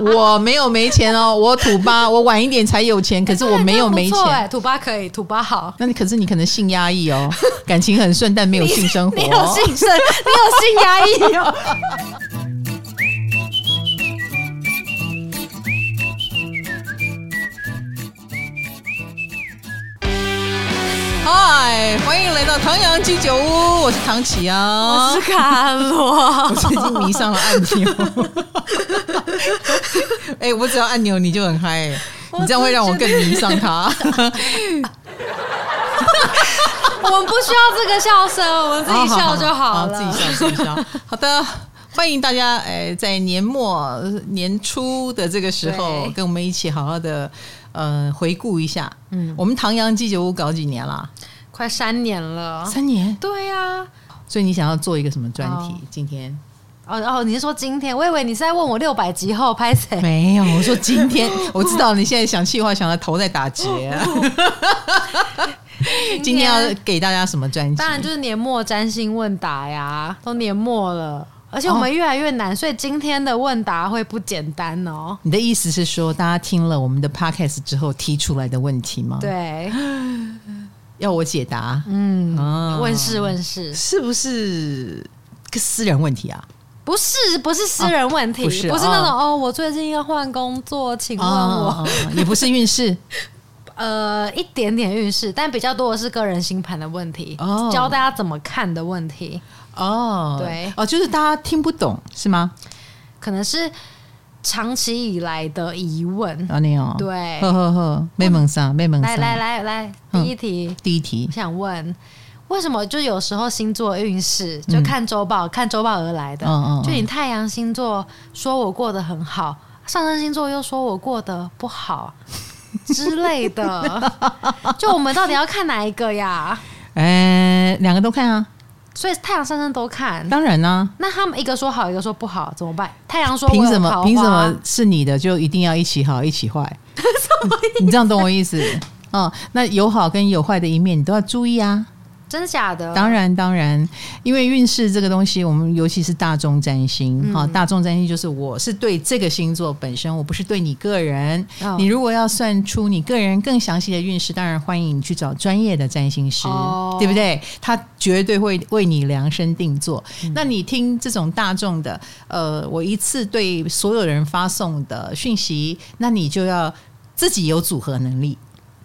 我没有没钱哦，我土八，我晚一点才有钱，可是我没有没钱。哎，土八可以，土八好。那你可是你可能性压抑哦，感情很顺，但没有性生活。你，你有性生，你有性压抑哦。嗨，欢迎来到唐阳鸡酒屋，我是唐启阳，我是卡罗，我最近迷上了按钮。哎、欸，我只要按钮你就很嗨，你这样会让我更迷上他。我们不需要这个笑声，我们自己笑就好了。好好好好，自己笑，自己笑。好的，欢迎大家，哎，在年末年初的这个时候，跟我们一起好好的。呃，回顾一下，嗯，我们唐阳鸡酒屋搞几年了？快三年了。三年？对呀、啊。所以你想要做一个什么专题？今天？哦哦，你是说今天？我以为你是在问我六百集后拍谁？没有，我说今天。我知道你现在想气话，想要头在打结、啊。今天要给大家什么专辑？当然就是年末占星问答呀，都年末了。而且我们越来越难，哦，所以今天的问答会不简单哦。你的意思是说，大家听了我们的 podcast 之后提出来的问题吗？对，要我解答？嗯，哦，问事问事，是不是个私人问题啊？不是，不是私人问题，哦，不是，不是那种哦，哦，我最近要换工作，请问我，哦，也不是运势，呃，一点点运势，但比较多的是个人星盘的问题，哦，教大家怎么看的问题。哦，对，哦，就是大家听不懂是吗？可能是长期以来的疑问。啊，你哦，对，呵呵呵，没蒙上，没问啥。来来来来，第一题，第一题，我想问，为什么就有时候星座运势就看周报，嗯、看周报而来的？嗯嗯，就你太阳星座说我过得很好，上升星座又说我过得不好 之类的。就我们到底要看哪一个呀？哎，两个都看啊。所以太阳、上升都看，当然呢、啊。那他们一个说好，一个说不好，怎么办？太阳说凭什么？凭什么是你的就一定要一起好，一起坏？你这样懂我意思？哦，那有好跟有坏的一面，你都要注意啊。真的假的？当然当然，因为运势这个东西，我们尤其是大众占星，哈、嗯，大众占星就是我是对这个星座本身，我不是对你个人。哦、你如果要算出你个人更详细的运势，当然欢迎你去找专业的占星师，哦、对不对？他绝对会为你量身定做。嗯、那你听这种大众的，呃，我一次对所有人发送的讯息，那你就要自己有组合能力。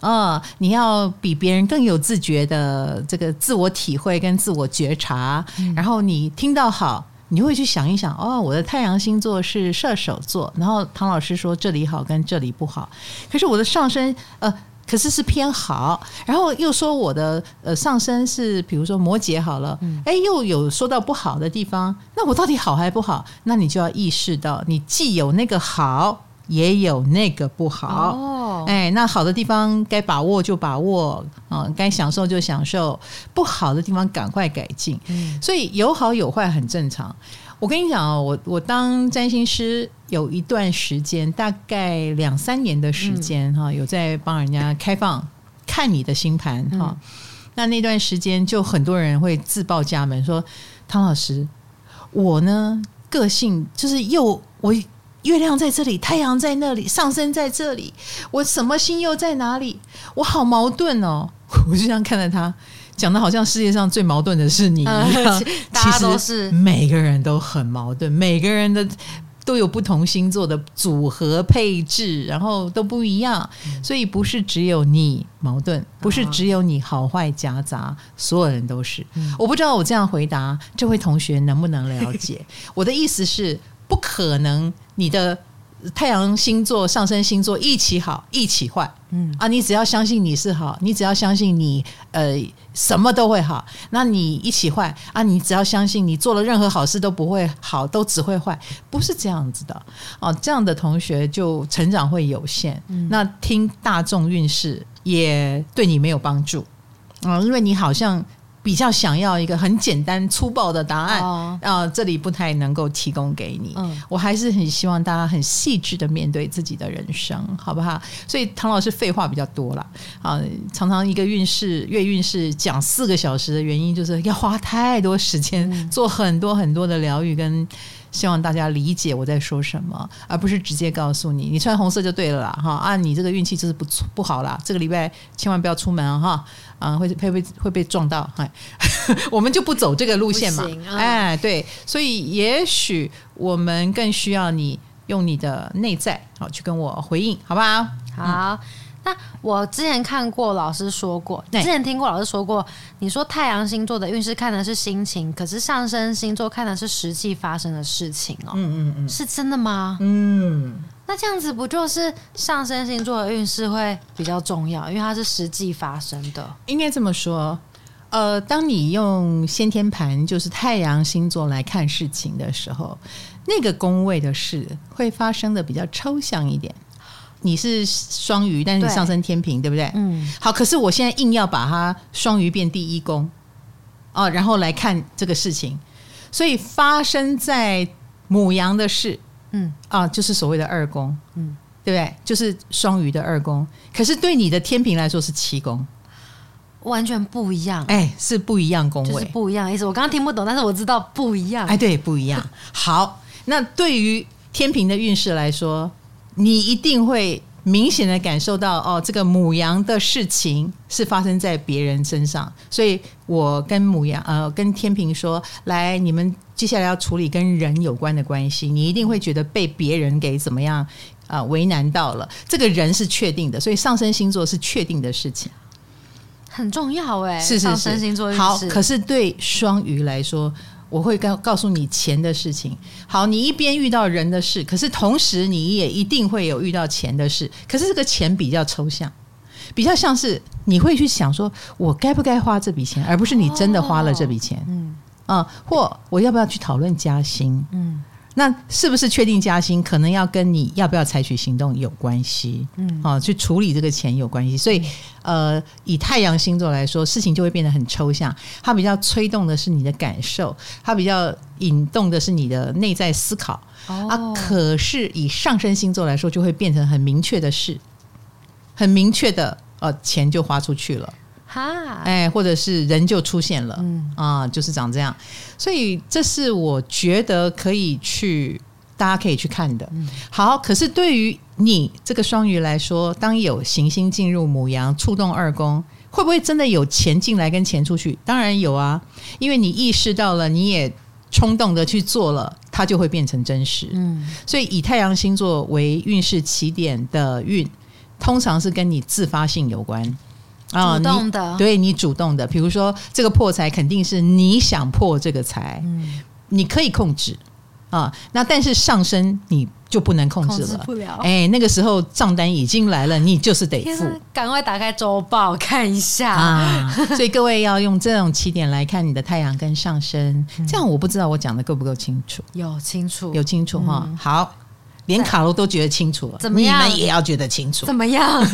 啊、哦，你要比别人更有自觉的这个自我体会跟自我觉察，嗯、然后你听到好，你会去想一想，哦，我的太阳星座是射手座，然后唐老师说这里好跟这里不好，可是我的上升呃，可是是偏好，然后又说我的呃上升是比如说摩羯好了，哎、嗯，又有说到不好的地方，那我到底好还不好？那你就要意识到，你既有那个好。也有那个不好哦，哎，那好的地方该把握就把握啊，该享受就享受，不好的地方赶快改进。嗯，所以有好有坏很正常。我跟你讲哦，我我当占星师有一段时间，大概两三年的时间哈，有在帮人家开放看你的星盘哈。那那段时间就很多人会自报家门说：“汤老师，我呢个性就是又我。”月亮在这里，太阳在那里，上升在这里，我什么星又在哪里？我好矛盾哦！我就这样看着他，讲的好像世界上最矛盾的是你一样。呃、其实每个人都很矛盾，每个人的都有不同星座的组合配置，然后都不一样，所以不是只有你矛盾，不是只有你好坏夹杂，所有人都是。我不知道我这样回答这位同学能不能了解？我的意思是。不可能，你的太阳星座、上升星座一起好，一起坏。嗯啊，你只要相信你是好，你只要相信你呃什么都会好，那你一起坏啊，你只要相信你做了任何好事都不会好，都只会坏，不是这样子的哦。这样的同学就成长会有限。嗯，那听大众运势也对你没有帮助啊，因为你好像。比较想要一个很简单粗暴的答案啊，哦，这里不太能够提供给你。嗯，我还是很希望大家很细致的面对自己的人生，好不好？所以唐老师废话比较多了啊，常常一个运势月运势讲四个小时的原因，就是要花太多时间做很多很多的疗愈跟希望大家理解我在说什么，而不是直接告诉你，你穿红色就对了啦，哈。啊，你这个运气就是不不好啦，这个礼拜千万不要出门哈，啊，会会被会被撞到，哎，我们就不走这个路线嘛，嗯、哎，对，所以也许我们更需要你用你的内在好去跟我回应，好不好？好。嗯那我之前看过老师说过，之前听过老师说过，你说太阳星座的运势看的是心情，可是上升星座看的是实际发生的事情哦。嗯嗯嗯，是真的吗？嗯，那这样子不就是上升星座的运势会比较重要，因为它是实际发生的。应该这么说，呃，当你用先天盘，就是太阳星座来看事情的时候，那个宫位的事会发生的比较抽象一点。你是双鱼，但是你上升天平，对，对不对？嗯。好，可是我现在硬要把它双鱼变第一宫，哦，然后来看这个事情，所以发生在母羊的事，嗯，啊，就是所谓的二宫，嗯，对不对？就是双鱼的二宫，可是对你的天平来说是七宫，完全不一样。哎，是不一样宫位，就是不一样意思。我刚刚听不懂，但是我知道不一样。哎，对，不一样。好，那对于天平的运势来说。你一定会明显的感受到哦，这个母羊的事情是发生在别人身上，所以我跟母羊呃跟天平说，来，你们接下来要处理跟人有关的关系，你一定会觉得被别人给怎么样啊、呃、为难到了，这个人是确定的，所以上升星座是确定的事情，很重要哎，是是是，上升星座好，可是对双鱼来说。我会告告诉你钱的事情。好，你一边遇到人的事，可是同时你也一定会有遇到钱的事。可是这个钱比较抽象，比较像是你会去想说，我该不该花这笔钱，而不是你真的花了这笔钱。嗯，啊，或我要不要去讨论加薪？嗯。那是不是确定加薪，可能要跟你要不要采取行动有关系？嗯，啊，去处理这个钱有关系。所以，呃，以太阳星座来说，事情就会变得很抽象。它比较催动的是你的感受，它比较引动的是你的内在思考。哦，啊，可是以上升星座来说，就会变成很明确的事，很明确的，呃，钱就花出去了。哈，哎，或者是人就出现了，嗯啊，就是长这样，所以这是我觉得可以去，大家可以去看的。好，可是对于你这个双鱼来说，当有行星进入母羊，触动二宫，会不会真的有钱进来跟钱出去？当然有啊，因为你意识到了，你也冲动的去做了，它就会变成真实。嗯，所以以太阳星座为运势起点的运，通常是跟你自发性有关。主动的，哦、对你主动的，比如说这个破财肯定是你想破这个财，嗯、你可以控制啊。那但是上升你就不能控制了，不了。哎，那个时候账单已经来了，你就是得付。赶快打开周报看一下啊！所以各位要用这种起点来看你的太阳跟上升，嗯、这样我不知道我讲的够不够清楚？有清楚，有清楚哈。嗯、好。连卡罗都觉得清楚了，怎么样？你们也要觉得清楚，怎么样？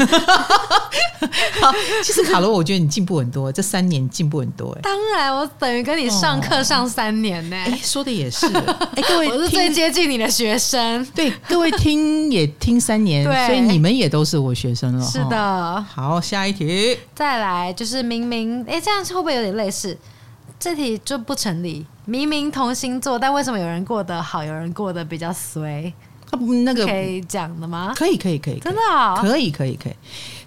好，其实卡罗，我觉得你进步很多，这三年进步很多。哎，当然，我等于跟你上课上三年呢。哎，说的也是。哎，各位，我是最接近你的学生。对，各位听也听三年，所以你们也都是我学生了。是的。好，下一题。再来，就是明明，哎，这样会不会有点类似？这题就不成立。明明同星座，但为什么有人过得好，有人过得比较衰？啊不，那个可以讲的吗？可以，可以，可以，真的啊，可以，可以，可以。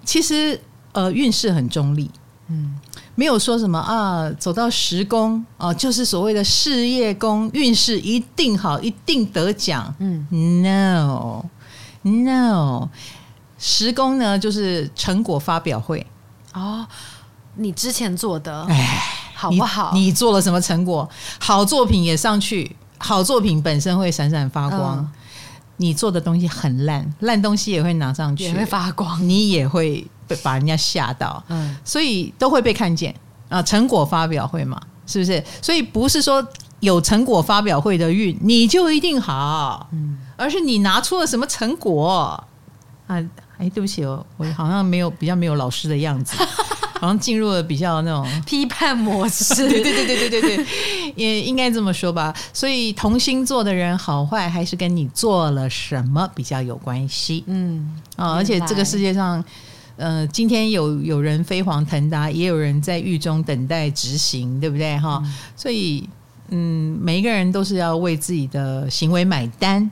其实，呃，运势很中立，嗯，没有说什么啊，走到十宫啊，就是所谓的事业宫，运势一定好，一定得奖。嗯，no，no，十宫呢，就是成果发表会。哦，你之前做的，哎，好不好？你，你做了什么成果？好作品也上去，好作品本身会闪闪发光。嗯你做的东西很烂，烂东西也会拿上去，也会发光，你也会被把人家吓到，嗯，所以都会被看见啊。成果发表会嘛，是不是？所以不是说有成果发表会的运你就一定好，嗯，而是你拿出了什么成果啊？哎，对不起哦，我好像没有比较没有老师的样子。好像进入了比较那种 批判模式，对对对对对对对，也应该这么说吧。所以同星座的人好坏还是跟你做了什么比较有关系。嗯啊，而且这个世界上，呃，今天有有人飞黄腾达，也有人在狱中等待执行，对不对？哈，嗯、所以嗯，每一个人都是要为自己的行为买单。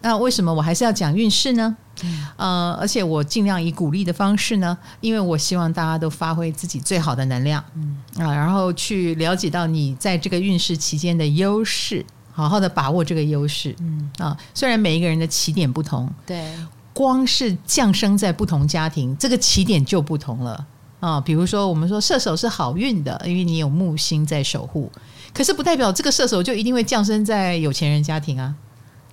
那为什么我还是要讲运势呢？嗯、呃，而且我尽量以鼓励的方式呢，因为我希望大家都发挥自己最好的能量，嗯。啊，然后去了解到你在这个运势期间的优势，好好的把握这个优势，嗯。啊，虽然每一个人的起点不同，对，光是降生在不同家庭，这个起点就不同了。啊。比如说，我们说射手是好运的，因为你有木星在守护，可是不代表这个射手就一定会降生在有钱人家庭啊。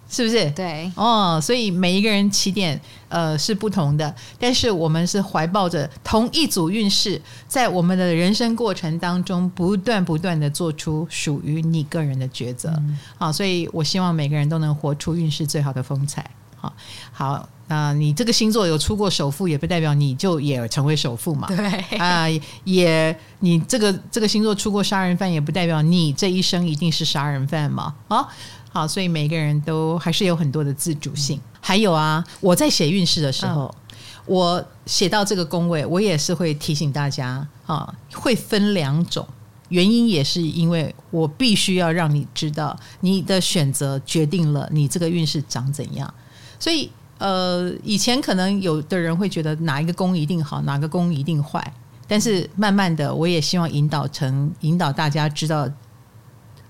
是不是？对哦，所以每一个人起点呃是不同的，但是我们是怀抱着同一组运势，在我们的人生过程当中，不断不断的做出属于你个人的抉择。嗯、好，所以我希望每个人都能活出运势最好的风采。好，好，那你这个星座有出过首富，也不代表你就也成为首富嘛？对啊，也你这个这个星座出过杀人犯，也不代表你这一生一定是杀人犯嘛？啊。好，所以每个人都还是有很多的自主性。还有啊，我在写运势的时候，嗯、我写到这个宫位，我也是会提醒大家啊，会分两种。原因也是因为我必须要让你知道，你的选择决定了你这个运势长怎样。所以，呃，以前可能有的人会觉得哪一个宫一定好，哪个宫一定坏。但是慢慢的，我也希望引导成引导大家知道。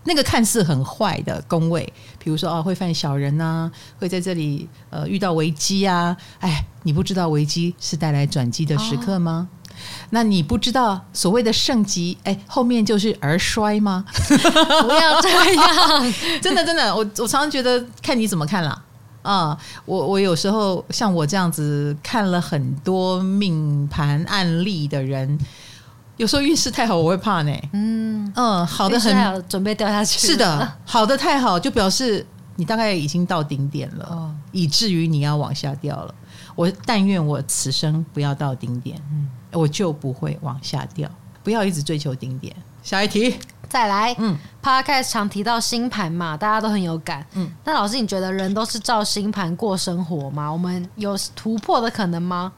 那个看似很坏的宫位，比如说哦，会犯小人呐、啊，会在这里呃遇到危机啊，哎，你不知道危机是带来转机的时刻吗？哦、那你不知道所谓的盛极，哎，后面就是而衰吗？不要这样，真的真的，我我常常觉得看你怎么看啦。啊、嗯，我我有时候像我这样子看了很多命盘案例的人。有时候运势太好，我会怕呢。嗯嗯，好的很，准备掉下去。是的，好的太好，就表示你大概已经到顶点了，哦、以至于你要往下掉了。我但愿我此生不要到顶点，嗯，我就不会往下掉。不要一直追求顶点。下一题，再来。嗯，Podcast 常提到星盘嘛，大家都很有感。嗯，那老师，你觉得人都是照星盘过生活吗？我们有突破的可能吗？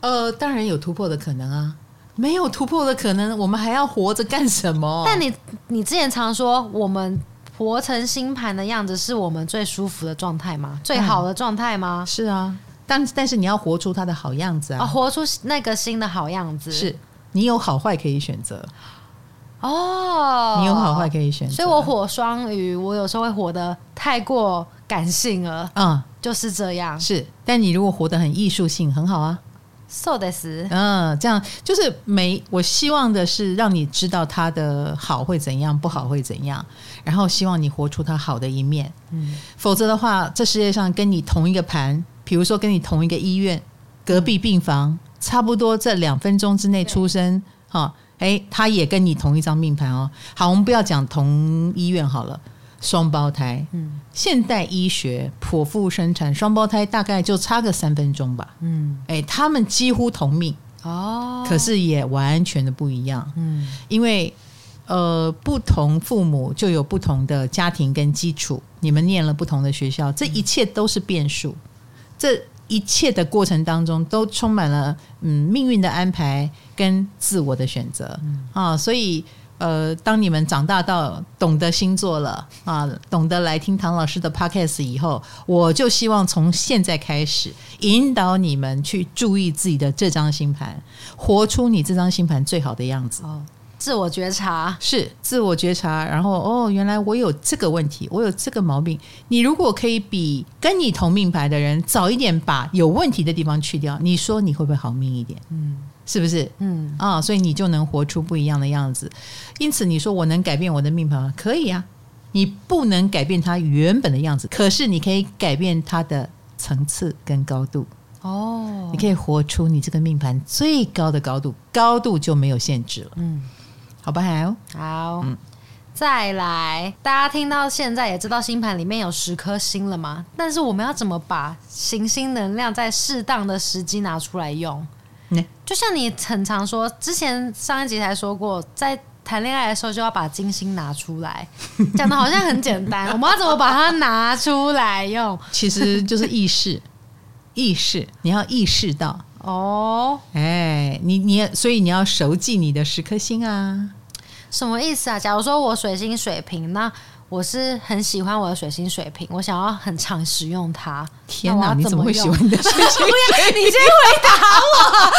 呃，当然有突破的可能啊。没有突破的可能，我们还要活着干什么？但你你之前常说，我们活成星盘的样子是我们最舒服的状态吗？最好的状态吗？是啊，但但是你要活出它的好样子啊，哦、活出那个新的好样子。是你有好坏可以选择哦，你有好坏可以选择。所以我火双鱼，我有时候会活得太过感性了，嗯，就是这样。是，但你如果活得很艺术性，很好啊。So this，嗯，这样就是每我希望的是让你知道他的好会怎样，不好会怎样，然后希望你活出他好的一面。嗯，否则的话，这世界上跟你同一个盘，比如说跟你同一个医院隔壁病房，差不多这两分钟之内出生，哈，哎，他也跟你同一张命盘哦。好，我们不要讲同医院好了。双胞胎，嗯，现代医学剖腹生产双胞胎大概就差个三分钟吧，嗯，哎，他们几乎同命。哦，可是也完全的不一样，嗯，因为呃，不同父母就有不同的家庭跟基础，你们念了不同的学校，这一切都是变数，这一切的过程当中都充满了嗯命运的安排跟自我的选择，嗯。啊，所以。呃，当你们长大到懂得星座了啊，懂得来听唐老师的 podcast 以后，我就希望从现在开始引导你们去注意自己的这张星盘，活出你这张星盘最好的样子。自我觉察是自我觉察，然后哦，原来我有这个问题，我有这个毛病。你如果可以比跟你同命牌的人早一点把有问题的地方去掉，你说你会不会好命一点？嗯。是不是？嗯啊，所以你就能活出不一样的样子。因此，你说我能改变我的命盘吗？可以啊。你不能改变它原本的样子，可是你可以改变它的层次跟高度。哦，你可以活出你这个命盘最高的高度，高度就没有限制了。嗯，好不好？好。嗯，再来，大家听到现在也知道星盘里面有十颗星了吗？但是我们要怎么把行星能量在适当的时机拿出来用？就像你很常说，之前上一集才说过，在谈恋爱的时候就要把金星拿出来，讲的好像很简单。我们要怎么把它拿出来用？其实就是意识，意识，你要意识到哦。哎，你你所以你要熟记你的十颗星啊。什么意思啊？假如说我水星水瓶，那我是很喜欢我的水星水瓶，我想要很常使用它。天哪，你怎么会喜欢你的水星？你先回答我。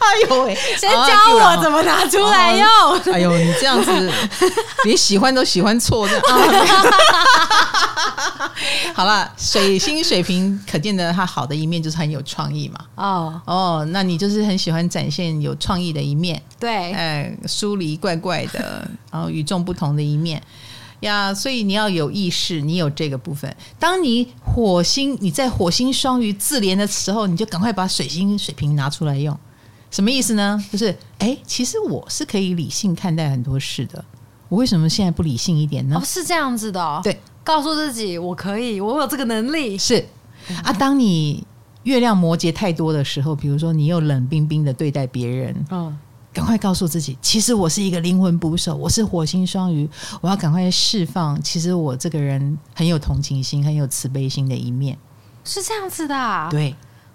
哎呦喂，先教我怎么拿出来用。哎呦，你这样子 连喜欢都喜欢错的。好了，水星水平可见的它好的一面就是很有创意嘛。哦哦，那你就是很喜欢展现有创意的一面。对，哎，疏离怪怪的，然后与众不同的一面呀，所以你要有意识，你有这个部分。当你火星你在火星双鱼自怜的时候，你就赶快把水星水平拿出来用。什么意思呢？就是哎，其实我是可以理性看待很多事的。我为什么现在不理性一点呢？哦，是这样子的哦。对，告诉自己我可以，我有这个能力。是啊，当你月亮摩羯太多的时候，比如说你又冷冰冰的对待别人，嗯。赶快告诉自己，其实我是一个灵魂捕手，我是火星双鱼，我要赶快释放。其实我这个人很有同情心，很有慈悲心的一面，是这样子的啊。对，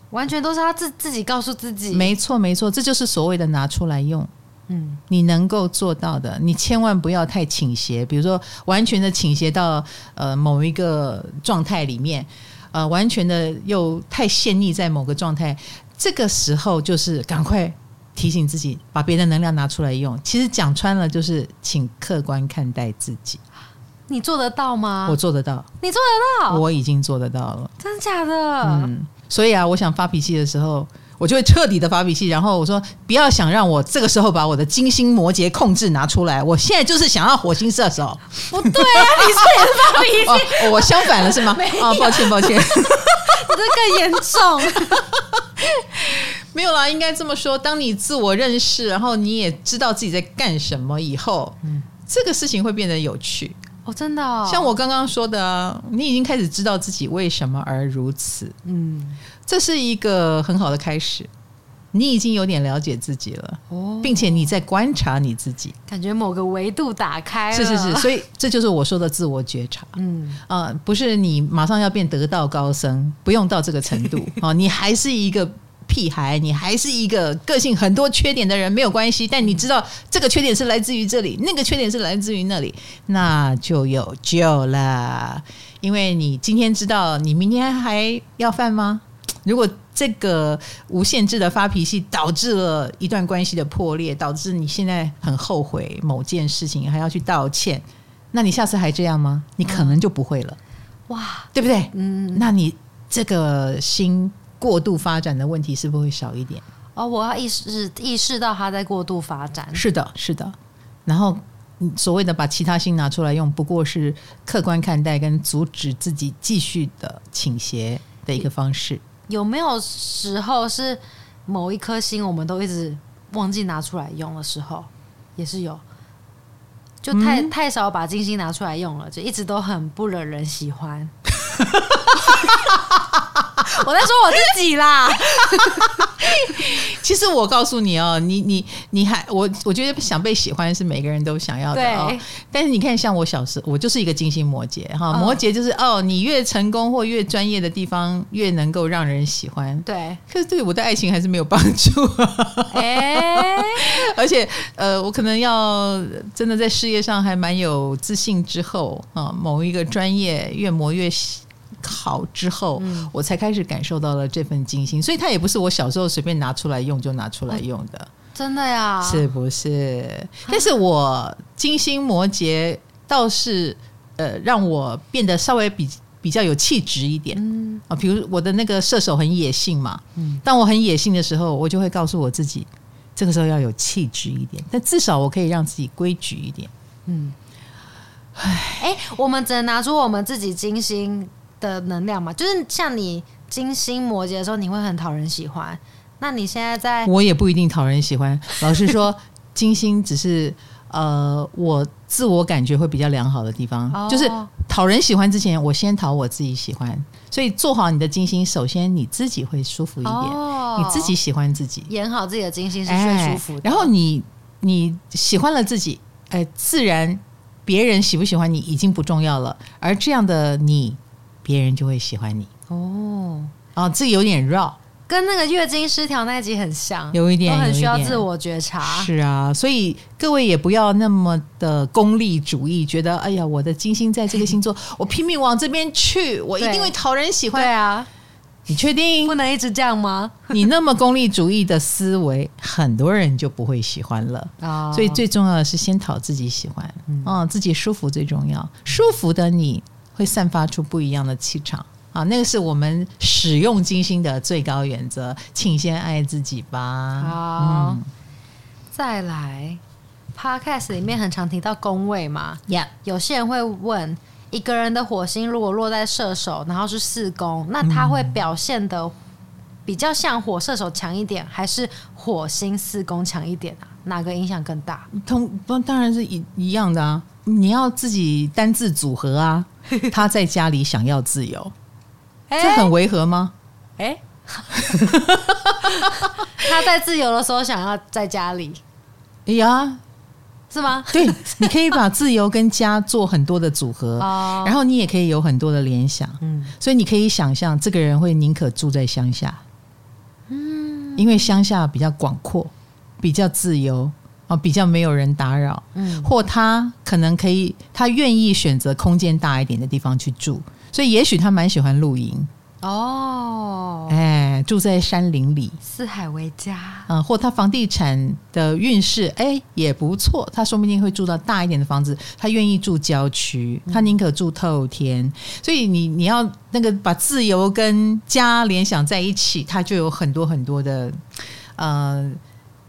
完全都是他自自己告诉自己。没错，没错，这就是所谓的拿出来用。嗯，你能够做到的，你千万不要太倾斜，比如说完全的倾斜到呃某一个状态里面，呃，完全的又太陷溺在某个状态，这个时候就是赶快。提醒自己把别的能量拿出来用，其实讲穿了就是请客观看待自己。你做得到吗？我做得到。你做得到？我已经做得到了。真的假的？嗯。所以啊，我想发脾气的时候，我就会彻底的发脾气，然后我说不要想让我这个时候把我的金星摩羯控制拿出来，我现在就是想要火星射手。不对啊，你是也是发脾气？哦，我相反了是吗？啊 没有，抱歉抱歉，我 这更严重。没有啦，应该这么说。当你自我认识，然后你也知道自己在干什么以后，嗯，这个事情会变得有趣哦。真的哦，像我刚刚说的，你已经开始知道自己为什么而如此，嗯，这是一个很好的开始。你已经有点了解自己了，哦，并且你在观察你自己，感觉某个维度打开了。是是是，所以这就是我说的自我觉察。嗯啊，呃，不是你马上要变得道高僧，不用到这个程度哦，你还是一个。屁孩，你还是一个个性很多缺点的人，没有关系。但你知道这个缺点是来自于这里，那个缺点是来自于那里，那就有救了。因为你今天知道，你明天还要犯吗？如果这个无限制的发脾气导致了一段关系的破裂，导致你现在很后悔某件事情，还要去道歉，那你下次还这样吗？你可能就不会了。哇，对不对？嗯，那你这个心。过度发展的问题是不是会少一点？哦，我要意识意识到他在过度发展。是的，是的。然后所谓的把其他星拿出来用，不过是客观看待跟阻止自己继续的倾斜的一个方式。有没有时候是某一颗星我们都一直忘记拿出来用的时候，也是有，就太、嗯、太少把金星拿出来用了，就一直都很不惹人喜欢。我在说我自己啦。其实我告诉你哦，你你你还我我觉得想被喜欢是每个人都想要的哦。但是你看，像我小时候，我就是一个金星摩羯哈，摩羯就是哦，你越成功或越专业的地方，越能够让人喜欢。对，可是对我的爱情还是没有帮助。哎，而且呃，我可能要真的在事业上还蛮有自信之后啊，某一个专业越磨越细。好之后，嗯、我才开始感受到了这份精心，所以它也不是我小时候随便拿出来用就拿出来用的，真的呀？是不是？但是我金星摩羯倒是呃，让我变得稍微比比较有气质一点，嗯啊，比如我的那个射手很野性嘛，嗯，当我很野性的时候，我就会告诉我自己，这个时候要有气质一点，但至少我可以让自己规矩一点，嗯，哎唉，我们只能拿出我们自己金星。的能量嘛，就是像你金星摩羯的时候，你会很讨人喜欢。那你现在在，我也不一定讨人喜欢。老实说，金星只是呃，我自我感觉会比较良好的地方，哦、就是讨人喜欢之前，我先讨我自己喜欢。所以做好你的金星，首先你自己会舒服一点，哦、你自己喜欢自己，演好自己的金星是最舒服的。然后你你喜欢了自己，哎、呃，自然别人喜不喜欢你已经不重要了。而这样的你。别人就会喜欢你哦，哦，这有点绕，跟那个月经失调那一集很像，有一点，都很需要自我觉察。是啊，所以各位也不要那么的功利主义，觉得哎呀，我的金星在这个星座，我拼命往这边去，我一定会讨人喜欢。对啊，你确定不能一直这样吗？你那么功利主义的思维，很多人就不会喜欢了。哦，所以最重要的是先讨自己喜欢，嗯，哦，自己舒服最重要。舒服的你会散发出不一样的气场。啊，那个是我们使用金星的最高原则，请先爱自己吧。好，嗯、再来，Podcast 里面很常提到宫位嘛，Yeah. 有些人会问，一个人的火星如果落在射手，然后是四宫，那他会表现的比较像火射手强一点，还是火星四宫强一点啊？哪个影响更大？同不当然是一一样的啊，你要自己单字组合啊。他在家里想要自由。这很违和吗？哎、欸，他在自由的时候想要在家里，哎呀，是吗？对，你可以把自由跟家做很多的组合，然后你也可以有很多的联想，嗯，所以你可以想象这个人会宁可住在乡下，嗯，因为乡下比较广阔，比较自由啊，比较没有人打扰，嗯，或他可能可以，他愿意选择空间大一点的地方去住。所以，也许他蛮喜欢露营哦，哎，住在山林里，四海为家，嗯，或他房地产的运势哎也不错，他说不定会住到大一点的房子，他愿意住郊区，他宁可住透天。所以你，你你要那个把自由跟家联想在一起，他就有很多很多的呃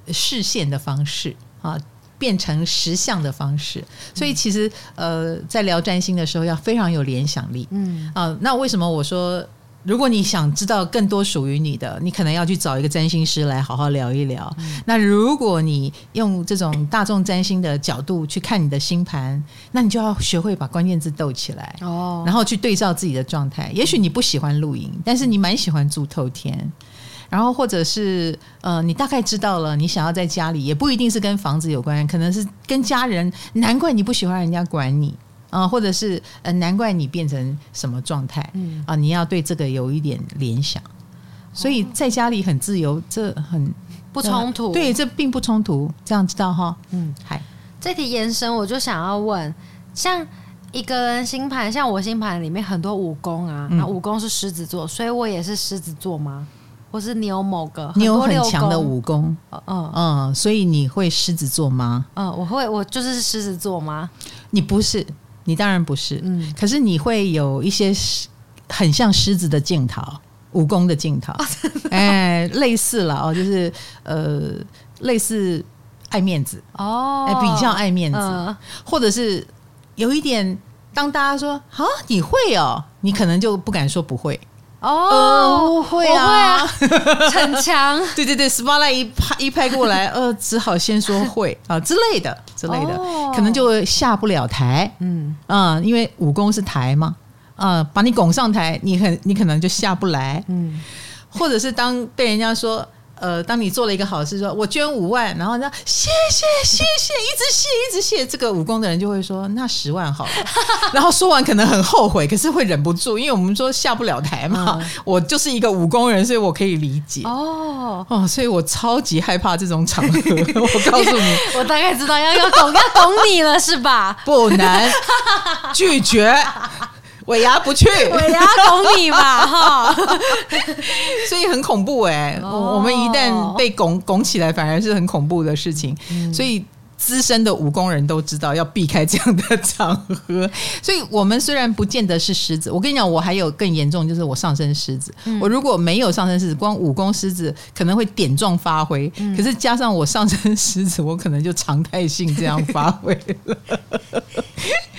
视线的方式啊。变成实相的方式，所以其实呃，在聊占星的时候要非常有联想力。嗯啊、呃，那为什么我说，如果你想知道更多属于你的，你可能要去找一个占星师来好好聊一聊。嗯、那如果你用这种大众占星的角度去看你的星盘，那你就要学会把关键字斗起来哦，然后去对照自己的状态。也许你不喜欢露营，但是你蛮喜欢住透天。然后，或者是呃，你大概知道了，你想要在家里，也不一定是跟房子有关，可能是跟家人。难怪你不喜欢人家管你啊、呃，或者是呃，难怪你变成什么状态，嗯啊、呃，你要对这个有一点联想。所以在家里很自由，这很不冲突。对，这并不冲突。这样知道哈？嗯，嗨。这题延伸，我就想要问，像一个人星盘，像我星盘里面很多武功啊，那武宫是狮子座，所以我也是狮子座吗？或是你有某个你有很强的武功，嗯嗯，所以你会狮子座吗？嗯，我会，我就是狮子座吗？你不是，你当然不是。嗯，可是你会有一些很像狮子的镜头，武功的镜头，哎，类似了哦，就是呃，类似爱面子。哦，哎，比较爱面子，嗯、或者是有一点，当大家说啊，你会哦，你可能就不敢说不会。哦，会啊，逞强。对对对，spotlight 一拍一拍过来，呃，只好先说会 啊之类的之类的，可能就下不了台。嗯啊，因为武功是台嘛，啊，把你拱上台，你很你可能就下不来。嗯，或者是当被人家说。呃，当你做了一个好事，说我捐五万，然后呢，谢谢谢谢，一直谢一直谢，这个武功的人就会说那十万好了，然后说完可能很后悔，可是会忍不住，因为我们说下不了台嘛，嗯、我就是一个武功人，所以我可以理解。哦。哦，所以我超级害怕这种场合，我告诉你，我大概知道要要懂要懂你了是吧？不能拒绝。尾牙不去，尾牙拱你吧，哈，所以很恐怖哎、欸。Oh. 我们一旦被拱拱起来，反而是很恐怖的事情。嗯、所以资深的武功人都知道要避开这样的场合。所以我们虽然不见得是狮子，我跟你讲，我还有更严重，就是我上身狮子。嗯、我如果没有上身狮子，光武功狮子可能会点状发挥。嗯、可是加上我上身狮子，我可能就常态性这样发挥了。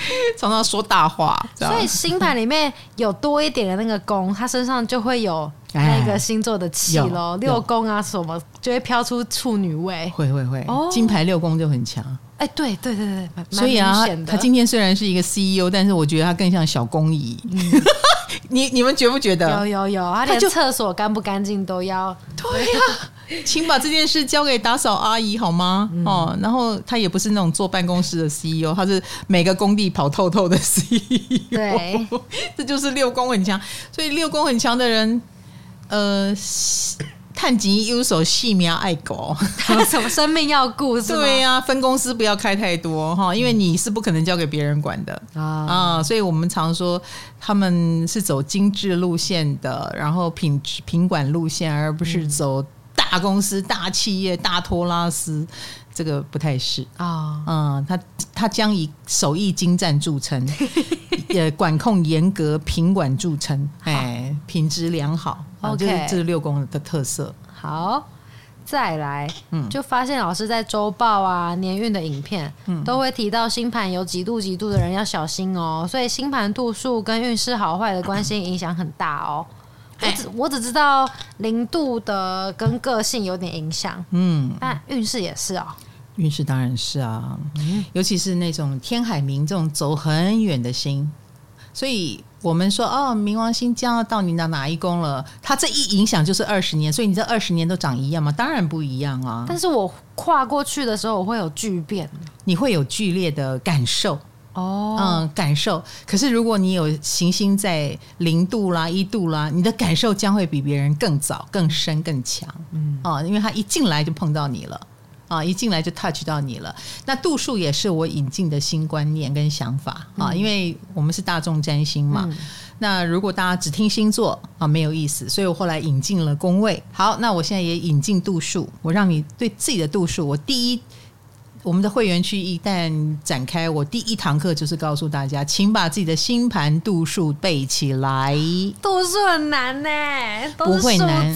常常说大话，所以星盘里面有多一点的那个宫，他身上就会有那个星座的气喽。六宫啊什么，就会飘出处女味。会会会，金牌六宫就很强。哎，对对对对，所以啊，他今天虽然是一个 CEO，但是我觉得他更像小公益。你你们觉不觉得？有有有，他连厕所干不干净都要。对呀。请把这件事交给打扫阿姨好吗？嗯、哦，然后他也不是那种坐办公室的 CEO，他是每个工地跑透透的 CEO。对，这就是六宫很强。所以六宫很强的人，呃。探吉优手细苗爱狗，什么生命要顾是吗？对呀、啊，分公司不要开太多哈，因为你是不可能交给别人管的啊啊，所以我们常说他们是走精致路线的，然后品质品管路线，而不是走大公司、大企业、大托拉斯，这个不太是啊。嗯，他他将以手艺精湛著称，也管控严格，品管著称，哎，品质良好。OK，这是六宫的特色。好，再来，嗯，就发现老师在周报啊、年运的影片，嗯，都会提到星盘有几度几度的人要小心哦。所以星盘度数跟运势好坏的关系影响很大哦。我只我只知道零度的跟个性有点影响，嗯，但运势也是哦。运势当然是啊，尤其是那种天海明这种走很远的星，所以。我们说哦，冥王星将要到你的哪一宫了？它这一影响就是二十年，所以你这二十年都长一样吗？当然不一样啊！但是我跨过去的时候，我会有巨变，你会有剧烈的感受哦，嗯，感受。可是如果你有行星在零度啦、一度啦，你的感受将会比别人更早、更深、更强。嗯，哦，因为它一进来就碰到你了。啊，一进来就 touch 到你了。那度数也是我引进的新观念跟想法啊，因为我们是大众占星嘛。嗯、那如果大家只听星座啊，没有意思。所以我后来引进了宫位。好，那我现在也引进度数，我让你对自己的度数，我第一。我们的会员区一旦展开，我第一堂课就是告诉大家，请把自己的星盘度数背起来。度数很难呢，不会难。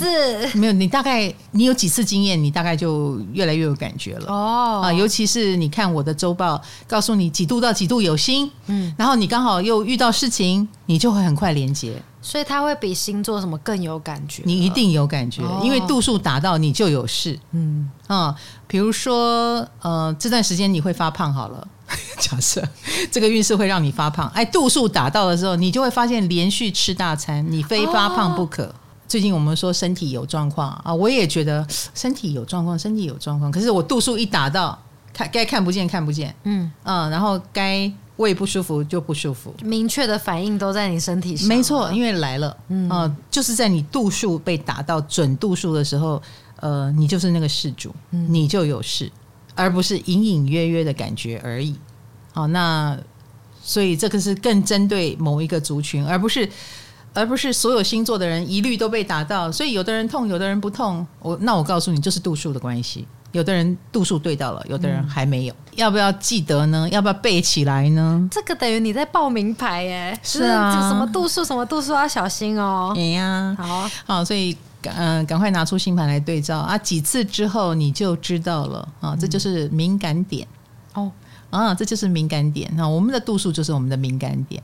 没有，你大概你有几次经验，你大概就越来越有感觉了。哦啊，尤其是你看我的周报，告诉你几度到几度有星，嗯，然后你刚好又遇到事情，你就会很快连接。所以它会比星座什么更有感觉？你一定有感觉，因为度数达到你就有事。嗯啊，比如说呃，这段时间你会发胖好了，假设这个运势会让你发胖，哎，度数达到的时候，你就会发现连续吃大餐，你非发胖不可。最近我们说身体有状况啊，我也觉得身体有状况，身体有状况，可是我度数一达到，看该看不见看不见，嗯嗯，然后该。胃不舒服就不舒服，明确的反应都在你身体上。没错，因为来了，嗯、呃，就是在你度数被打到准度数的时候，呃，你就是那个事主，嗯、你就有事，而不是隐隐约约的感觉而已。好，那所以这个是更针对某一个族群，而不是而不是所有星座的人一律都被打到。所以有的人痛，有的人不痛。我那我告诉你，就是度数的关系。有的人度数对到了，有的人还没有。嗯、要不要记得呢？要不要背起来呢？这个等于你在报名牌耶。是啊，什么度数，什么度数要小心哦。哎呀，好好，所以嗯、呃，赶快拿出星盘来对照啊！几次之后你就知道了啊，这就是敏感点哦。啊，这就是敏感点啊！我们的度数就是我们的敏感点。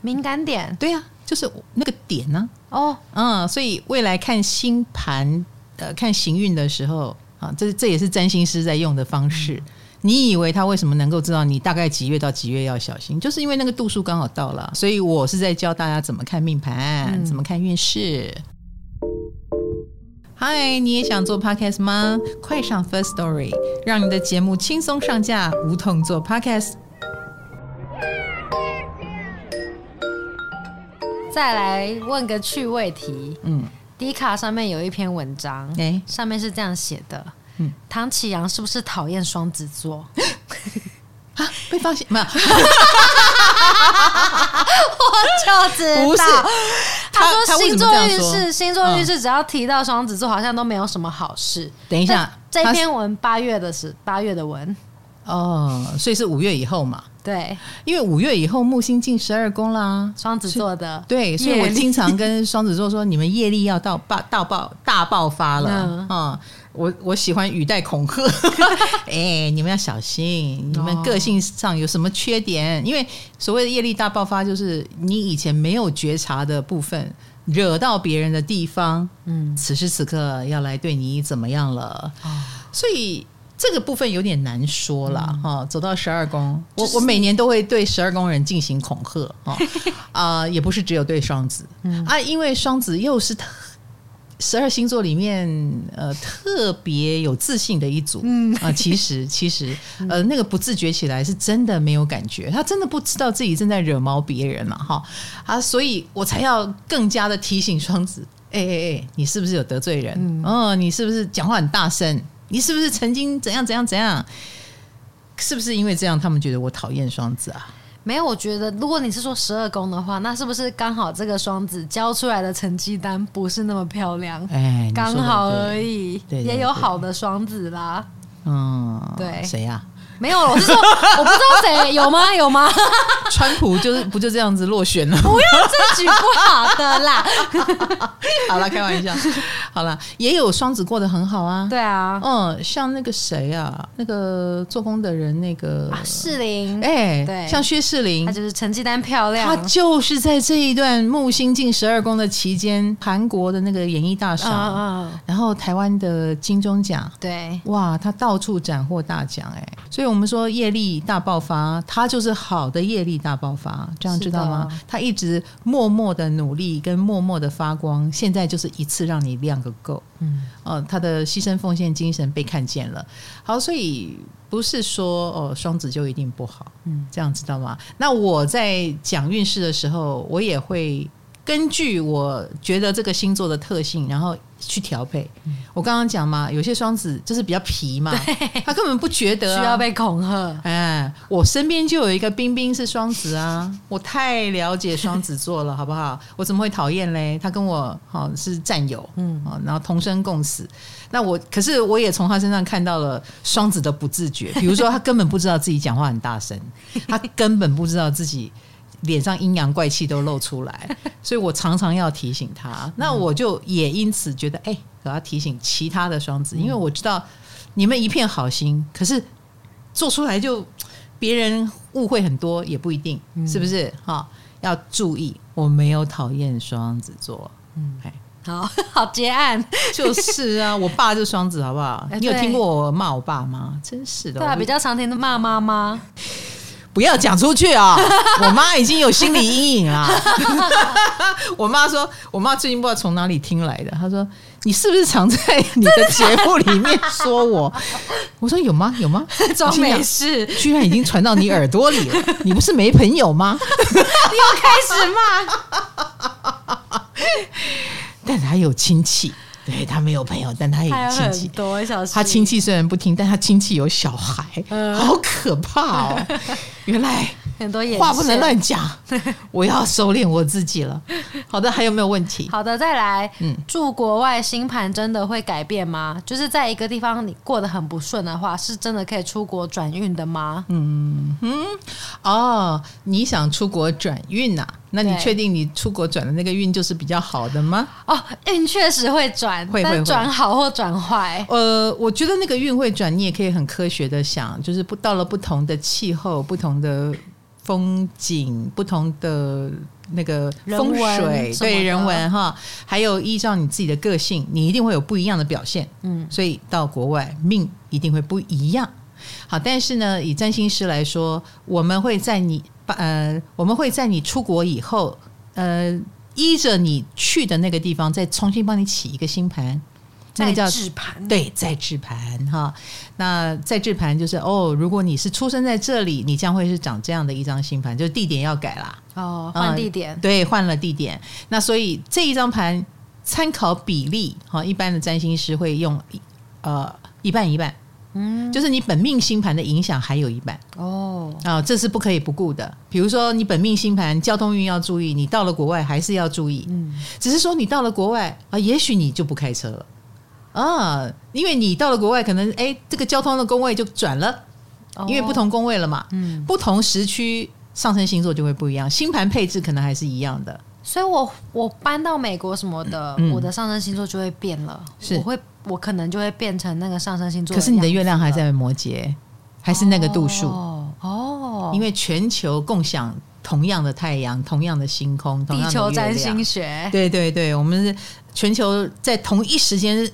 敏感点，对呀、啊，就是那个点呢、啊。哦，嗯，所以未来看星盘呃，看行运的时候。啊，这这也是占星师在用的方式。嗯、你以为他为什么能够知道你大概几月到几月要小心？就是因为那个度数刚好到了。所以我是在教大家怎么看命盘，嗯、怎么看运势。嗨，你也想做 podcast 吗？快上 First Story，让你的节目轻松上架，无痛做 podcast。再来问个趣味题，嗯。迪卡上面有一篇文章，欸、上面是这样写的：嗯、唐启阳是不是讨厌双子座？啊，被发现没有？我就知道，不是。他说星座运势，星座运势只要提到双子座，好像都没有什么好事。等一下，这篇文八月的是八月的文哦，所以是五月以后嘛。对，因为五月以后木星进十二宫啦，双子座的。对，所以我经常跟双子座说，你们业力要到爆大爆大爆发了啊、嗯！我我喜欢语带恐吓，哎，你们要小心，你们个性上有什么缺点？哦、因为所谓的业力大爆发，就是你以前没有觉察的部分，惹到别人的地方，嗯，此时此刻要来对你怎么样了？哦、所以。这个部分有点难说了哈，嗯、走到十二宫，我我每年都会对十二宫人进行恐吓哈，啊、呃，也不是只有对双子、嗯、啊，因为双子又是特十二星座里面，呃，特别有自信的一组，嗯。啊、呃，其实 其实，呃，那个不自觉起来是真的没有感觉，他真的不知道自己正在惹毛别人嘛，哈啊，所以我才要更加的提醒双子，哎哎哎，你是不是有得罪人？嗯，哦，你是不是讲话很大声？你是不是曾经怎样怎样怎样？是不是因为这样，他们觉得我讨厌双子啊？没有，我觉得如果你是说十二宫的话，那是不是刚好这个双子交出来的成绩单不是那么漂亮？哎，刚好而已，对对对，也有好的双子啦。嗯，对，谁呀？没有，我是说，我不知道谁有吗？有吗？川普就是不就这样子落选了？不要这句不好的啦。好了，开玩笑。好了，也有双子过得很好啊。对啊，嗯，像那个谁啊，那个做工的人，那个士林，哎，对，像薛士林，他就是成绩单漂亮。他就是在这一段木星进十二宫的期间，韩国的那个演艺大赏，然后台湾的金钟奖，对，哇，他到处斩获大奖，哎，所以。我们说业力大爆发，他就是好的业力大爆发，这样知道吗？他一直默默的努力跟默默的发光，现在就是一次让你亮个够。嗯，哦，他的牺牲奉献精神被看见了。好，所以不是说哦双子就一定不好，嗯，这样知道吗？那我在讲运势的时候，我也会。根据我觉得这个星座的特性，然后去调配。嗯、我刚刚讲嘛，有些双子就是比较皮嘛，他根本不觉得、啊、需要被恐吓。哎，我身边就有一个冰冰是双子啊，我太了解双子座了，好不好？我怎么会讨厌嘞？他跟我好是战友，嗯，然后同生共死。那我可是我也从他身上看到了双子的不自觉，比如说他根本不知道自己讲话很大声，他根本不知道自己。脸上阴阳怪气都露出来，所以我常常要提醒他。那我就也因此觉得，哎、欸，我要提醒其他的双子，因为我知道你们一片好心，可是做出来就别人误会很多，也不一定，是不是？哈，要注意，我没有讨厌双子座。嗯，好 好结案，就是啊，我爸就是双子，好不好？你有听过我骂我爸吗？真是的，对啊，比较常听的骂妈妈。不要讲出去啊！我妈已经有心理阴影了。我妈说，我妈最近不知道从哪里听来的，她说：“你是不是常在你的节目里面说我？” 我说：“有吗？有吗？”装没事，居然已经传到你耳朵里了。你不是没朋友吗？你又开始骂。但他有亲戚。对，他没有朋友，但他有亲戚。多小他亲戚虽然不听，但他亲戚有小孩，嗯、好可怕哦！原来 很多话不能乱讲，我要收敛我自己了。好的，还有没有问题？好的，再来。嗯，住国外星盘真的会改变吗？就是在一个地方你过得很不顺的话，是真的可以出国转运的吗？嗯嗯，哦，你想出国转运呐？那你确定你出国转的那个运就是比较好的吗？哦，运确实会转，会会转好或转坏。呃，我觉得那个运会转，你也可以很科学的想，就是不到了不同的气候、不同的风景、不同的那个风水，对人文哈，还有依照你自己的个性，你一定会有不一样的表现。嗯，所以到国外命一定会不一样。好，但是呢，以占星师来说，我们会在你。呃，我们会在你出国以后，呃，依着你去的那个地方，再重新帮你起一个星盘，那个叫制盘。对，在制盘哈。那在制盘就是哦，如果你是出生在这里，你将会是长这样的一张星盘，就是地点要改啦。哦，换地点。呃，对，换了地点。那所以这一张盘参考比例，哈，一般的占星师会用呃一半一半。嗯，就是你本命星盘的影响还有一半哦啊，这是不可以不顾的。比如说，你本命星盘交通运要注意，你到了国外还是要注意。嗯，只是说你到了国外啊，也许你就不开车了啊，因为你到了国外，可能哎，这个交通的工位就转了，因为不同工位了嘛。嗯，不同时区上升星座就会不一样，星盘配置可能还是一样的。所以我我搬到美国什么的，嗯、我的上升星座就会变了，是我会。我可能就会变成那个上升星座，可是你的月亮还在摩羯，还是那个度数哦。哦，因为全球共享同样的太阳、同样的星空、同样的地球占星学。对对对，我们是全球在同一时间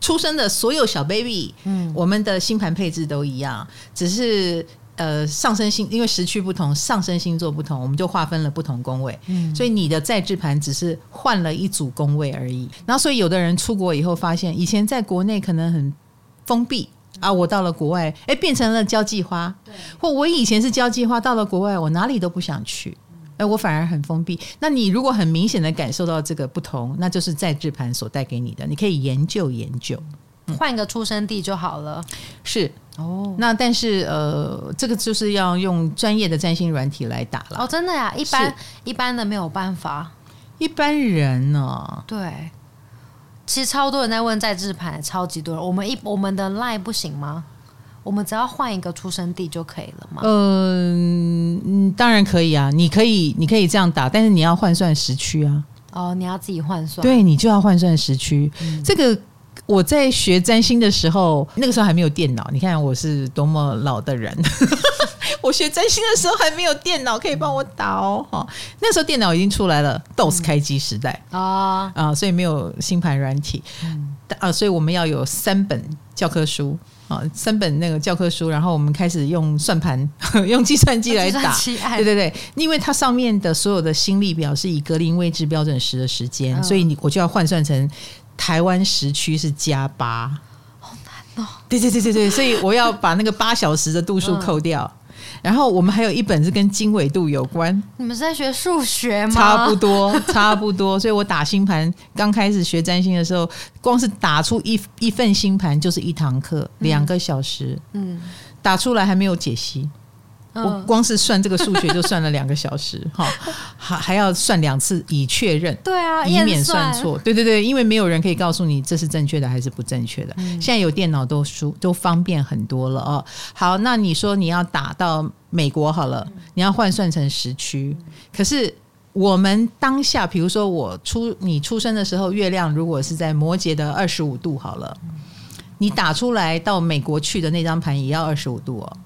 出生的所有小 baby，嗯，我们的星盘配置都一样，只是呃上升星，因为时区不同，上升星座不同，我们就划分了不同宫位。嗯，所以你的在制盘只是换了一组宫位而已。然后，所以有的人出国以后发现，以前在国内可能很封闭啊，我到了国外，哎，变成了交际花。对，或我以前是交际花，到了国外，我哪里都不想去。哎，我反而很封闭。那你如果很明显的感受到这个不同，那就是在制盘所带给你的，你可以研究研究，嗯、换一个出生地就好了。是哦，那但是呃，这个就是要用专业的占星软体来打了。哦，真的呀，一般一般的没有办法。一般人呢、哦？对，其实超多人在问在制盘，超级多人。我们一我们的 line 不行吗？我们只要换一个出生地就可以了吗？嗯，当然可以啊，你可以，你可以这样打，但是你要换算时区啊。哦，你要自己换算。对，你就要换算时区。嗯、这个我在学占星的时候，那个时候还没有电脑。你看我是多么老的人。我学占星的时候还没有电脑可以帮我打哦。哈，那时候电脑已经出来了，DOS 开机时代啊、嗯、啊，所以没有星盘软体。嗯啊，所以我们要有三本教科书。啊，三本那个教科书，然后我们开始用算盘，用计算机来 打。对对对，因为它上面的所有的星历表是以格林威治标准时的时间，嗯、所以你我就要换算成台湾时区是加八。好难哦。对对对对对，所以我要把那个八小时的度数扣掉。嗯然后我们还有一本是跟经纬度有关。你们是在学数学吗？差不多，差不多。所以我打星盘刚开始学占星的时候，光是打出一一份星盘就是一堂课，两个小时。嗯，打出来还没有解析。我光是算这个数学就算了两个小时，哈，还还要算两次以确认，对啊，以免算错，对对对，因为没有人可以告诉你这是正确的还是不正确的。嗯、现在有电脑都书都方便很多了哦。好，那你说你要打到美国好了，你要换算成时区，可是我们当下，比如说我出你出生的时候，月亮如果是在摩羯的二十五度好了，你打出来到美国去的那张盘也要二十五度哦。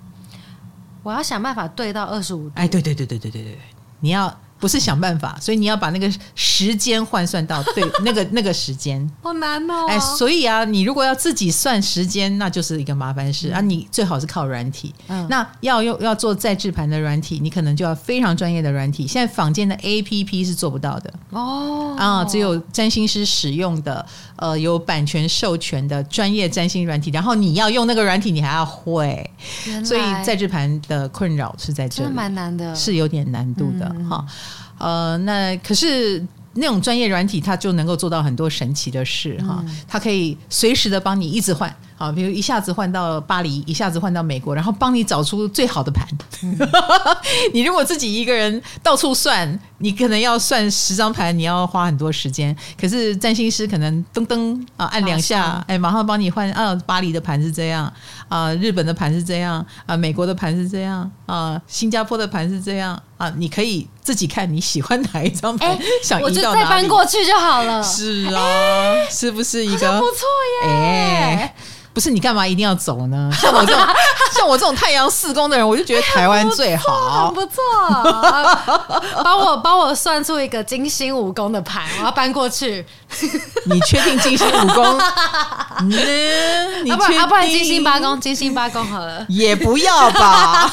我要想办法对到二十五度。哎，对对对对对对对，你要。不是想办法，所以你要把那个时间换算到对 那个那个时间，好难哦。哎，所以啊，你如果要自己算时间，那就是一个麻烦事、嗯、啊。你最好是靠软体，嗯，那要用要做在制盘的软体，你可能就要非常专业的软体。现在坊间的 APP 是做不到的哦啊，只有占星师使用的，呃，有版权授权的专业占星软体。然后你要用那个软体，你还要会，所以在制盘的困扰是在这里，蛮难的，是有点难度的哈。嗯呃，那可是那种专业软体，它就能够做到很多神奇的事哈。它可以随时的帮你一直换，啊，比如一下子换到巴黎，一下子换到美国，然后帮你找出最好的盘。嗯、你如果自己一个人到处算，你可能要算十张盘，你要花很多时间。可是占星师可能噔噔啊按两下，上哎，马上帮你换。啊，巴黎的盘是这样啊，日本的盘是这样啊，美国的盘是这样啊，新加坡的盘是这样啊，你可以自己看你喜欢哪一张盘，欸、想我就再搬过去就好了。是啊，欸、是不是一个不错耶？欸不是你干嘛一定要走呢？像我这种 像我这种太阳四宫的人，我就觉得台湾最好，很不错。帮我帮我算出一个金星五宫的牌，我要搬过去。你确定金星五宫？嗯，你确定？要不然金星八宫，金星八宫好了。也不要吧。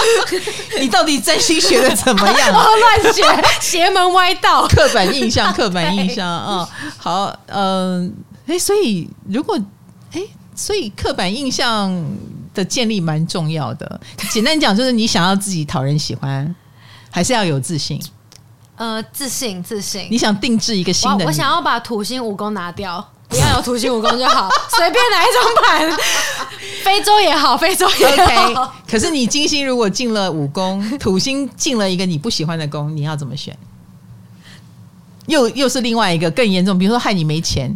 你到底占星学的怎么样？我乱学，邪门歪道，刻板印象，刻板印象啊。好，嗯，哎，所以如果。哎，所以刻板印象的建立蛮重要的。简单讲，就是你想要自己讨人喜欢，还是要有自信。呃，自信，自信。你想定制一个新的我，我想要把土星武功拿掉，不要有土星武功就好，随便哪一种盘，非洲也好，非洲也好。Okay, 可是你金星如果进了武功，土星进了一个你不喜欢的宫，你要怎么选？又又是另外一个更严重，比如说害你没钱。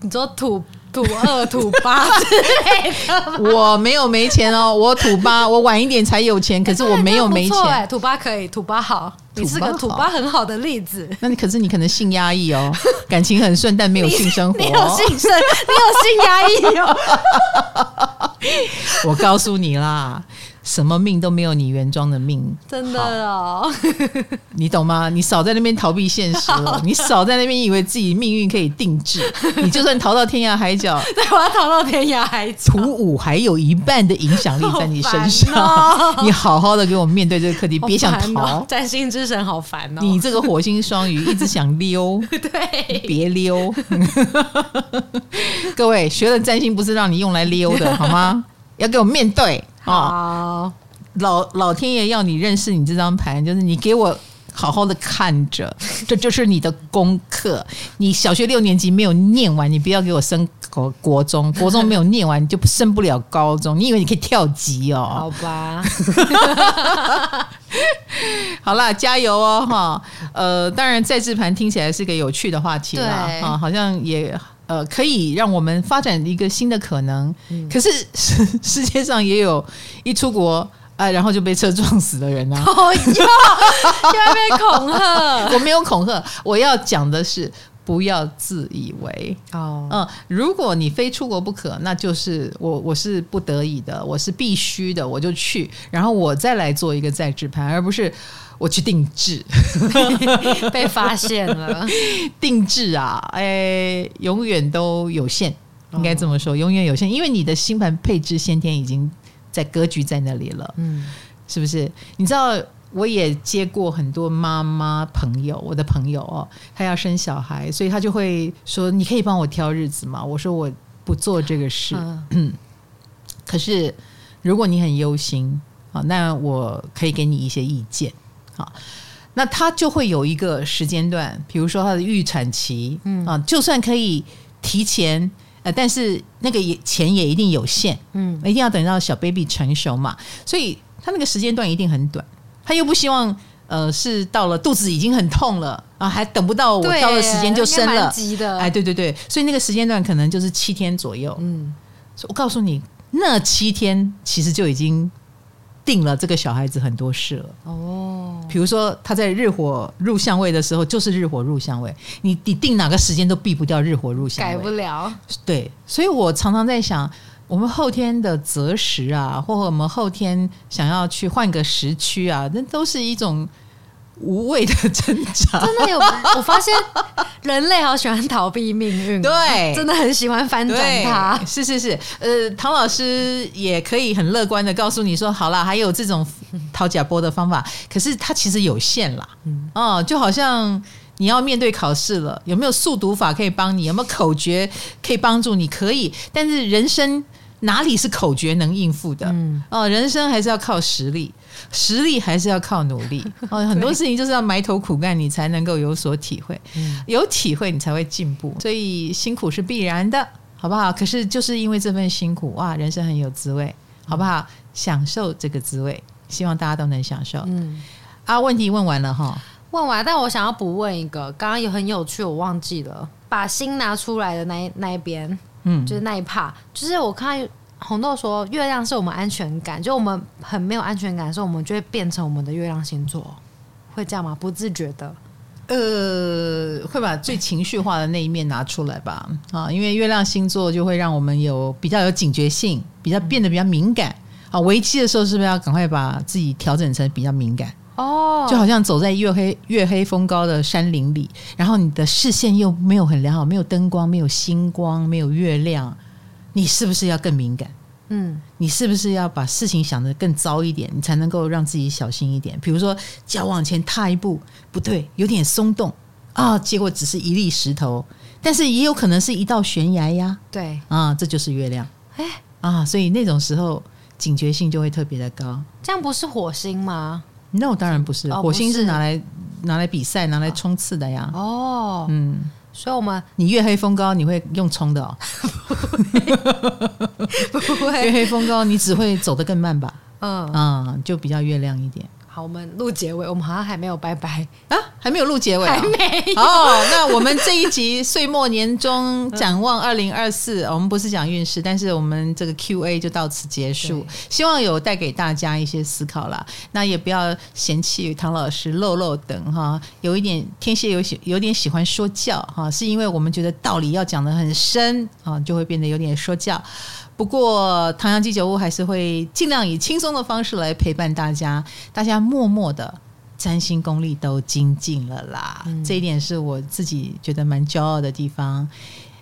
你说土。土二、土八之类的，我没有没钱哦，我土八，我晚一点才有钱，可是我没有没钱。欸、土八可以，土八好，你是个土八很好的例子。那你可是你可能性压抑哦，感情很顺，但没有性生活。你，你有性生，你有性压抑哦。我告诉你啦，什么命都没有你原装的命，真的哦，你懂吗？你少在那边逃避现实了，你少在那边以为自己命运可以定制，你就算逃到天涯海角，对，我要逃到天涯海角，土五还有一半的影响力在你身上，哦、你好好的给我面对这个课题，别想逃。占星之神好烦哦，你这个火星双鱼一直想溜，对，别溜。各位学了占星不是让你用来溜的好吗？要给我面对。哦，老老天爷要你认识你这张牌，就是你给我好好的看着，这就是你的功课。你小学六年级没有念完，你不要给我升国国中，国中没有念完，你就升不了高中。你以为你可以跳级哦？好吧，好啦，加油哦哈。呃，当然在制盘听起来是个有趣的话题啦，哈，好像也。呃，可以让我们发展一个新的可能。嗯、可是世 世界上也有一出国啊、呃，然后就被车撞死的人啊！哦，又要被恐吓？我没有恐吓，我要讲的是不要自以为哦。嗯，如果你非出国不可，那就是我我是不得已的，我是必须的，我就去，然后我再来做一个再制盘，而不是。我去定制，被发现了。定制啊，哎，永远都有限，应该这么说，永远有限，因为你的星盘配置先天已经在格局在那里了，嗯，是不是？你知道，我也接过很多妈妈朋友，我的朋友哦，她要生小孩，所以她就会说：“你可以帮我挑日子吗？”我说：“我不做这个事。”嗯，可是如果你很忧心啊，那我可以给你一些意见。好，那他就会有一个时间段，比如说他的预产期，嗯。啊，就算可以提前，呃，但是那个也钱也一定有限，嗯，一定要等到小 baby 成熟嘛，所以他那个时间段一定很短，他又不希望，呃，是到了肚子已经很痛了啊，还等不到我到的时间就生了，急的，哎，对对对，所以那个时间段可能就是七天左右，嗯，我告诉你，那七天其实就已经。定了这个小孩子很多事了哦，比如说他在日火入相位的时候，就是日火入相位，你你定哪个时间都避不掉日火入相位，改不了。对，所以我常常在想，我们后天的择时啊，或者我们后天想要去换个时区啊，那都是一种。无谓的挣扎，真的有。我发现人类好喜欢逃避命运，对，真的很喜欢翻转它。是是是，呃，唐老师也可以很乐观的告诉你说，好啦，还有这种讨假波的方法，可是它其实有限啦。嗯，哦，就好像你要面对考试了，有没有速读法可以帮你？有没有口诀可以帮助你？可以，但是人生哪里是口诀能应付的？嗯，哦，人生还是要靠实力。实力还是要靠努力 哦，很多事情就是要埋头苦干，你才能够有所体会，有体会你才会进步，所以辛苦是必然的，好不好？可是就是因为这份辛苦，哇，人生很有滋味，好不好？享受这个滋味，希望大家都能享受。嗯，啊，问题问完了哈，问完，但我想要补问一个，刚刚也很有趣，我忘记了，把心拿出来的那一那一边，嗯，就是那一 part，就是我看。红豆说：“月亮是我们安全感，就我们很没有安全感的时候，我们就会变成我们的月亮星座，会这样吗？不自觉的，呃，会把最情绪化的那一面拿出来吧？啊，因为月亮星座就会让我们有比较有警觉性，比较变得比较敏感。啊，危机的时候是不是要赶快把自己调整成比较敏感？哦，就好像走在月黑月黑风高的山林里，然后你的视线又没有很良好，没有灯光，没有星光，没有月亮。”你是不是要更敏感？嗯，你是不是要把事情想得更糟一点，你才能够让自己小心一点？比如说脚往前踏一步不对，有点松动啊，结果只是一粒石头，但是也有可能是一道悬崖呀。对啊，这就是月亮。哎啊，所以那种时候警觉性就会特别的高。这样不是火星吗？No，当然不是，火星是拿来拿来比赛、拿来冲刺的呀。哦，嗯。所以，我们你月黑风高，你会用冲的哦？不会，月黑风高，你只会走得更慢吧？嗯嗯，就比较月亮一点。好，我们录结尾，我们好像还没有拜拜啊，还没有录结尾，还没有。哦，那我们这一集岁末年终展望二零二四，我们不是讲运势，但是我们这个 Q&A 就到此结束。希望有带给大家一些思考啦。那也不要嫌弃唐老师漏漏等哈，有一点天蝎有喜有点喜欢说教哈，是因为我们觉得道理要讲的很深啊，就会变得有点说教。不过唐阳鸡酒屋还是会尽量以轻松的方式来陪伴大家，大家默默的占星功力都精进了啦。嗯、这一点是我自己觉得蛮骄傲的地方。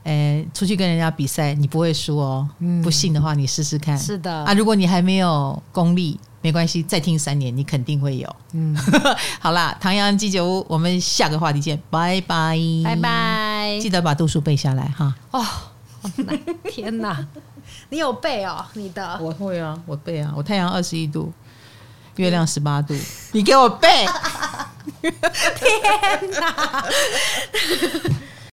诶，出去跟人家比赛，你不会输哦。嗯、不信的话，你试试看。是的啊，如果你还没有功力，没关系，再听三年，你肯定会有。嗯，好啦，唐阳鸡酒屋，我们下个话题见，拜拜，拜拜，记得把度数背下来哈。哦，天哪，你有背哦？你的我会啊，我背啊，我太阳二十一度，月亮十八度，你给我背。天哪！